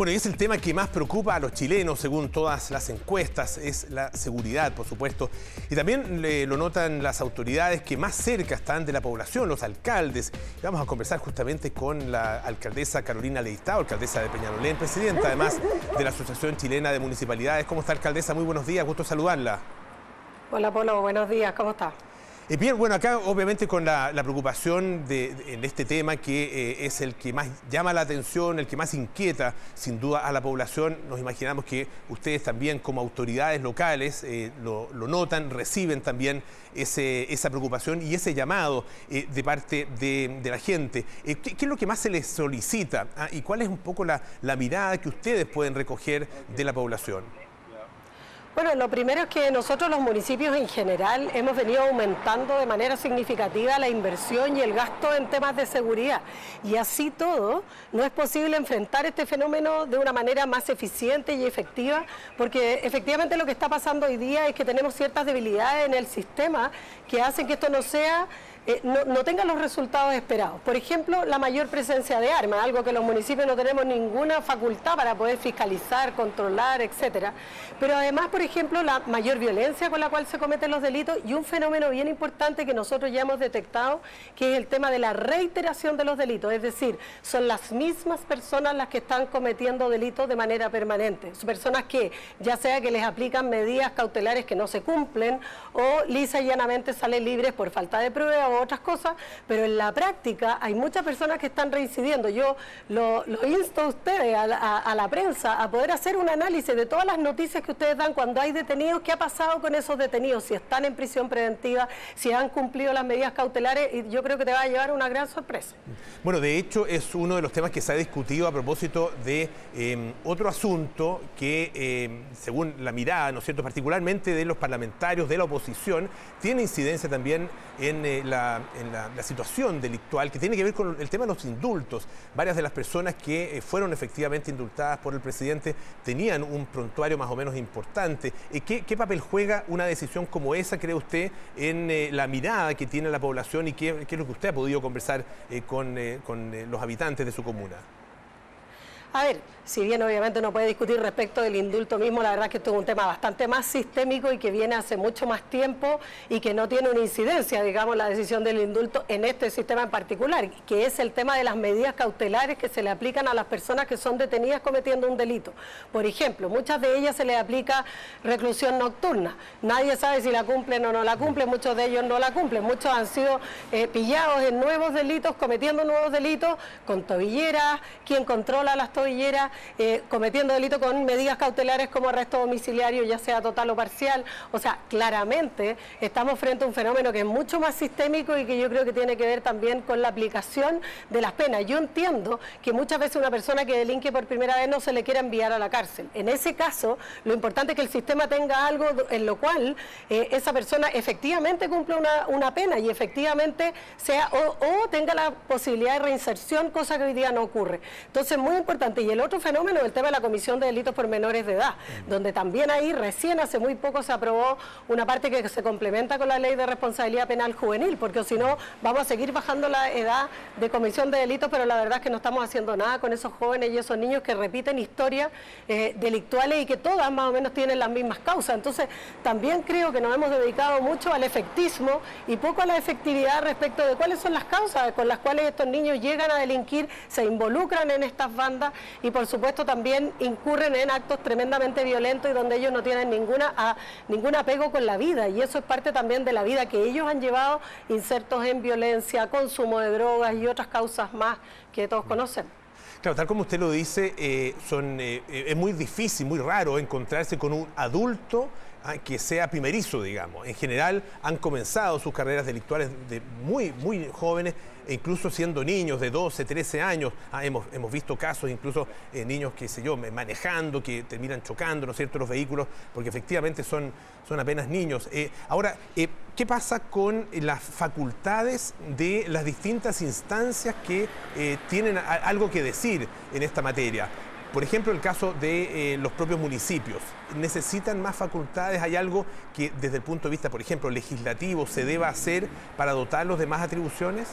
Bueno, y es el tema que más preocupa a los chilenos, según todas las encuestas, es la seguridad, por supuesto. Y también lo notan las autoridades que más cerca están de la población, los alcaldes. Y vamos a conversar justamente con la alcaldesa Carolina Leistado, alcaldesa de Peñalolén, presidenta además de la Asociación Chilena de Municipalidades. ¿Cómo está, alcaldesa? Muy buenos días, gusto saludarla. Hola, Polo, buenos días, ¿cómo está? Eh, bien, bueno, acá obviamente con la, preocupación de, este tema que eh, es el que más llama la atención, el que más inquieta sin duda a la población, nos imaginamos que ustedes también como autoridades locales eh, lo, notan, reciben también esa preocupación y ese llamado de parte de, la gente. ¿qué, es lo que más se les solicita ah, y cuál es un poco la mirada que ustedes pueden recoger de la población? Bueno, lo primero es que nosotros los municipios en general hemos venido aumentando de manera significativa la inversión y el gasto en temas de seguridad. Y así todo, no es posible enfrentar este fenómeno de una manera más eficiente y efectiva, porque efectivamente lo que está pasando hoy día es que tenemos ciertas debilidades en el sistema que hacen que esto no sea eh, no, no, tengan los resultados esperados. Por ejemplo, la mayor presencia de armas, algo que los municipios no tenemos ninguna facultad para poder fiscalizar, controlar, etcétera. Pero además, por ejemplo, la mayor violencia con la cual se cometen los delitos y un fenómeno bien importante que nosotros ya hemos detectado, que es el tema de la reiteración de los delitos. Es decir, son las mismas personas las que están cometiendo delitos de manera permanente. Son personas que, ya sea que les aplican medidas cautelares que no se cumplen o lisa y llanamente salen libres por falta de prueba otras cosas, pero en la práctica hay muchas personas que están reincidiendo. Yo lo, insto a ustedes, a la, prensa, a poder hacer un análisis de todas las noticias que ustedes dan cuando hay detenidos, qué ha pasado con esos detenidos, si están en prisión preventiva, si han cumplido las medidas cautelares, y yo creo que te va a llevar una gran sorpresa. Bueno, de hecho es uno de los temas que se ha discutido a propósito de em, otro asunto que, em, según la mirada, ¿no es cierto?, particularmente de los parlamentarios de la oposición, tiene incidencia también en eh, la en la, situación delictual que tiene que ver con el tema de los indultos. Varias de las personas que eh, fueron efectivamente indultadas por el presidente tenían un prontuario más o menos importante. Eh, ¿Qué, qué papel juega una decisión como esa, cree usted, en eh, la mirada que tiene la población y qué, qué, es lo que usted ha podido conversar con, con los habitantes de su comuna? A ver, si bien obviamente no puede discutir respecto del indulto mismo, la verdad es que esto es un tema bastante más sistémico y que viene hace mucho más tiempo y que no tiene una incidencia, digamos, la decisión del indulto en este sistema en particular, que es el tema de las medidas cautelares que se le aplican a las personas que son detenidas cometiendo un delito. Por ejemplo, muchas de ellas se les aplica reclusión nocturna. Nadie sabe si la cumplen o no la cumplen, muchos de ellos no la cumplen. Muchos han sido eh, pillados en nuevos delitos, cometiendo nuevos delitos, con tobilleras, quien controla las tobilleras, eh, cometiendo delito con medidas cautelares como arresto domiciliario, ya sea total o parcial. O sea, claramente estamos frente a un fenómeno que es mucho más sistémico y que yo creo que tiene que ver también con la aplicación de las penas. Yo entiendo que muchas veces una persona que delinque por primera vez no se le quiera enviar a la cárcel. En ese caso, lo importante es que el sistema tenga algo en lo cual eh, esa persona efectivamente cumpla una, pena y efectivamente sea o, o tenga la posibilidad de reinserción, cosa que hoy día no ocurre. Entonces, muy importante. Y el otro fenómeno es el tema de la Comisión de Delitos por Menores de Edad, donde también ahí recién hace muy poco se aprobó una parte que se complementa con la Ley de Responsabilidad Penal Juvenil, porque si no vamos a seguir bajando la edad de comisión de delitos, pero la verdad es que no estamos haciendo nada con esos jóvenes y esos niños que repiten historias eh, delictuales y que todas más o menos tienen las mismas causas. Entonces, también creo que nos hemos dedicado mucho al efectismo y poco a la efectividad respecto de cuáles son las causas con las cuales estos niños llegan a delinquir, se involucran en estas bandas y por supuesto también incurren en actos tremendamente violentos y donde ellos no tienen ninguna, a, ningún apego con la vida y eso es parte también de la vida que ellos han llevado insertos en violencia, consumo de drogas y otras causas más que todos conocen. Claro, tal como usted lo dice, eh, son, eh, es muy difícil, muy raro encontrarse con un adulto que sea primerizo, digamos. En general han comenzado sus carreras delictuales de muy, muy jóvenes e incluso siendo niños de 12, 13 años, ah, hemos, hemos, visto casos, incluso eh, niños, qué sé yo, manejando, que terminan chocando, ¿no es los vehículos, porque efectivamente son, son apenas niños. Eh, ahora, eh, ¿qué pasa con las facultades de las distintas instancias que tienen algo que decir en esta materia? Por ejemplo, el caso de los propios municipios. ¿Necesitan más facultades? ¿Hay algo que desde el punto de vista, por ejemplo, legislativo se deba hacer para dotarlos de más atribuciones?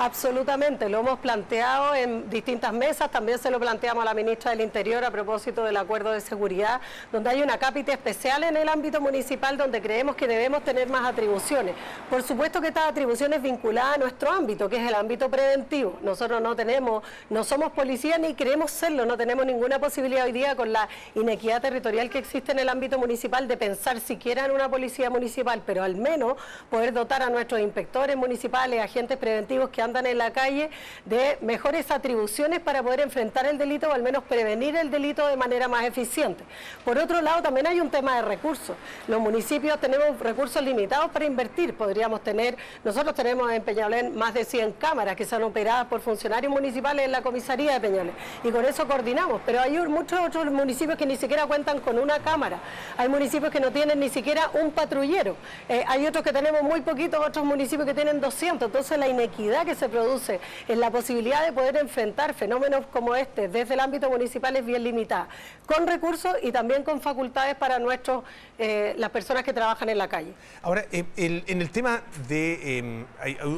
Absolutamente, lo hemos planteado en distintas mesas, también se lo planteamos a la ministra del Interior a propósito del acuerdo de seguridad, donde hay una cápita especial en el ámbito municipal donde creemos que debemos tener más atribuciones. Por supuesto que estas atribuciones vinculadas a nuestro ámbito, que es el ámbito preventivo. Nosotros no tenemos, no somos policía ni queremos serlo, no tenemos ninguna posibilidad hoy día con la inequidad territorial que existe en el ámbito municipal de pensar siquiera en una policía municipal, pero al menos poder dotar a nuestros inspectores municipales, agentes preventivos que andan en la calle de mejores atribuciones para poder enfrentar el delito o al menos prevenir el delito de manera más eficiente. Por otro lado, también hay un tema de recursos. Los municipios tenemos recursos limitados para invertir. Podríamos tener, nosotros tenemos en Peñalén más de 100 cámaras que son operadas por funcionarios municipales en la comisaría de Peñalén y con eso coordinamos, pero hay muchos otros municipios que ni siquiera cuentan con una cámara. Hay municipios que no tienen ni siquiera un patrullero. Eh, hay otros que tenemos muy poquitos, otros municipios que tienen 200. Entonces la inequidad que se produce en la posibilidad de poder enfrentar fenómenos como este desde el ámbito municipal es bien limitada, con recursos y también con facultades para nuestros, eh, las personas que trabajan en la calle. Ahora, eh, en el tema de em,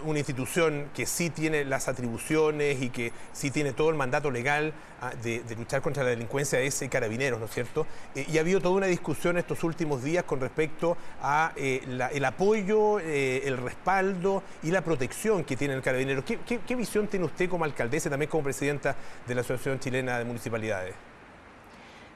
una institución que sí tiene las atribuciones y que sí tiene todo el mandato legal ah, de, luchar contra la delincuencia es Carabineros, ¿no es cierto? Eh, y ha habido toda una discusión estos últimos días con respecto a el apoyo, el respaldo y la protección que tiene el Carabinero. ¿Qué, visión tiene usted como alcaldesa y también como presidenta de la Asociación Chilena de Municipalidades?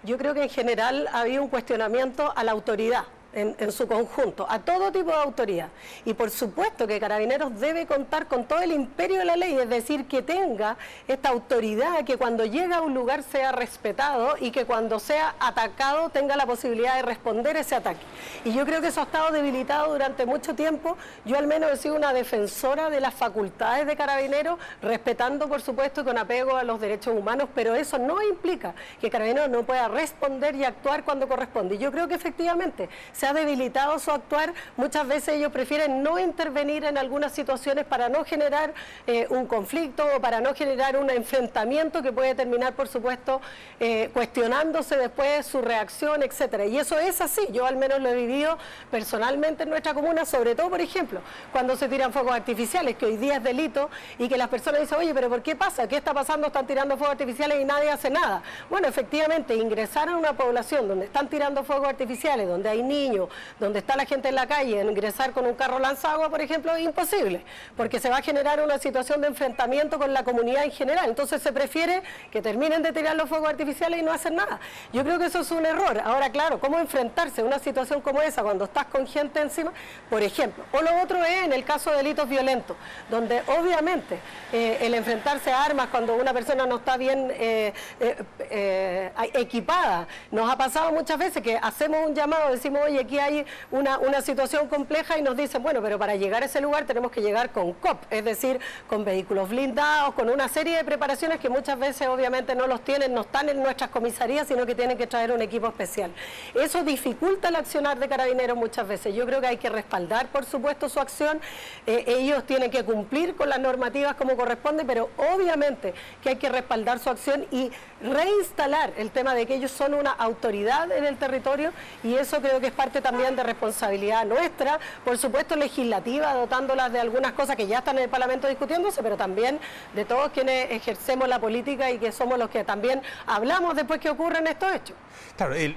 Yo creo que en general ha habido un cuestionamiento a la autoridad en, su conjunto, a todo tipo de autoridad. Y por supuesto que Carabineros debe contar con todo el imperio de la ley, es decir, que tenga esta autoridad, que cuando llega a un lugar sea respetado y que cuando sea atacado tenga la posibilidad de responder ese ataque. Y yo creo que eso ha estado debilitado durante mucho tiempo. Yo al menos he sido una defensora de las facultades de Carabineros, respetando por supuesto y con apego a los derechos humanos, pero eso no implica que Carabineros no pueda responder y actuar cuando corresponde. Y yo creo que efectivamente ha debilitado su actuar, muchas veces ellos prefieren no intervenir en algunas situaciones para no generar eh, un conflicto o para no generar un enfrentamiento que puede terminar, por supuesto, eh, cuestionándose después su reacción, etcétera. Y eso es así, yo al menos lo he vivido personalmente en nuestra comuna, sobre todo, por ejemplo, cuando se tiran fuegos artificiales, que hoy día es delito, y que las personas dicen, oye, pero ¿por qué pasa? ¿Qué está pasando? Están tirando fuegos artificiales y nadie hace nada. Bueno, efectivamente, ingresar a una población donde están tirando fuegos artificiales, donde hay niños, donde está la gente en la calle, ingresar con un carro lanzagua, por ejemplo, es imposible, porque se va a generar una situación de enfrentamiento con la comunidad en general. Entonces se prefiere que terminen de tirar los fuegos artificiales y no hacer nada. Yo creo que eso es un error. Ahora, claro, ¿cómo enfrentarse a una situación como esa cuando estás con gente encima? Por ejemplo. O lo otro es en el caso de delitos violentos, donde obviamente eh, el enfrentarse a armas cuando una persona no está bien eh, eh, equipada, nos ha pasado muchas veces que hacemos un llamado, decimos, oye, aquí hay una, situación compleja y nos dicen, bueno, pero para llegar a ese lugar tenemos que llegar con COP, es decir, con vehículos blindados, con una serie de preparaciones que muchas veces obviamente no los tienen, no están en nuestras comisarías, sino que tienen que traer un equipo especial. Eso dificulta el accionar de carabineros muchas veces. Yo creo que hay que respaldar, por supuesto, su acción. Eh, ellos tienen que cumplir con las normativas como corresponde, pero obviamente que hay que respaldar su acción y reinstalar el tema de que ellos son una autoridad en el territorio y eso creo que es también de responsabilidad nuestra, por supuesto legislativa, dotándolas de algunas cosas que ya están en el Parlamento discutiéndose, pero también de todos quienes ejercemos la política y que somos los que también hablamos después que ocurren estos hechos. Claro, él,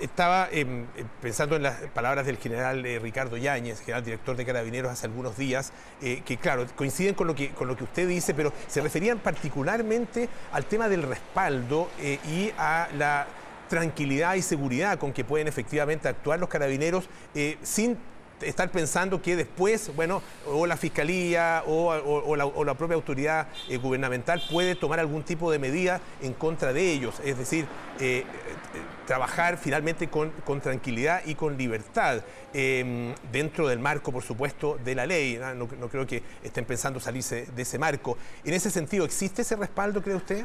estaba em, em, pensando en las palabras del general eh, Ricardo Yáñez, general director de Carabineros hace algunos días, eh, que claro, coinciden con lo que, con lo que usted dice, pero se referían particularmente al tema del respaldo eh, y a la tranquilidad y seguridad con que pueden efectivamente actuar los carabineros eh, sin estar pensando que después, bueno, o la fiscalía o, la, propia autoridad eh, gubernamental puede tomar algún tipo de medida en contra de ellos. Es decir, eh, trabajar finalmente con, tranquilidad y con libertad, em, dentro del marco, por supuesto, de la ley. no creo que estén pensando salirse de ese marco. En ese sentido, ¿existe ese respaldo, cree usted?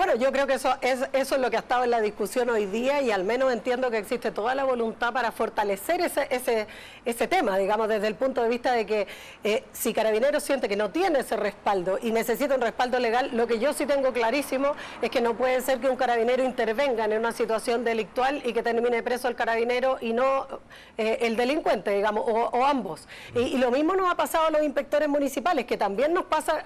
Bueno, yo creo que eso es, eso es lo que ha estado en la discusión hoy día y al menos entiendo que existe toda la voluntad para fortalecer ese, ese, ese tema, digamos, desde el punto de vista de que eh, si Carabineros siente que no tiene ese respaldo y necesita un respaldo legal, lo que yo sí tengo clarísimo es que no puede ser que un carabinero intervenga en una situación delictual y que termine preso el carabinero y no eh, el delincuente, digamos, o, ambos. Y, lo mismo nos ha pasado a los inspectores municipales, que también nos pasa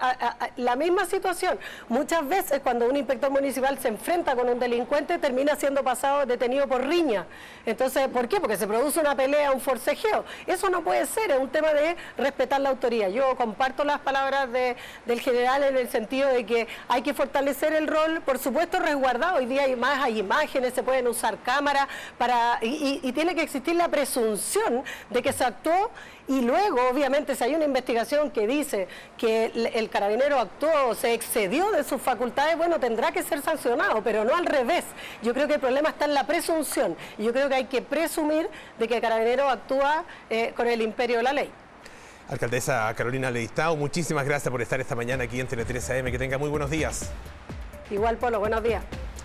la misma situación. Muchas veces cuando un inspector municipal se enfrenta con un delincuente, termina siendo pasado detenido por riña. Entonces, ¿por qué? Porque se produce una pelea, un forcejeo. Eso no puede ser, es un tema de respetar la autoría. Yo comparto las palabras del general en el sentido de que hay que fortalecer el rol, por supuesto, resguardado. Hoy día hay más, hay imágenes, se pueden usar cámaras para y tiene que existir la presunción de que se actuó y luego, obviamente, si hay una investigación que dice que el, carabinero actuó, se excedió de sus facultades, bueno, tendrá que ser sancionado, pero no al revés. Yo creo que el problema está en la presunción. Y yo creo que hay que presumir de que el carabinero actúa eh, con el imperio de la ley. Alcaldesa Carolina Leistao, muchísimas gracias por estar esta mañana aquí en Tele 3 AM. Que tenga muy buenos días. Igual, Polo, buenos días.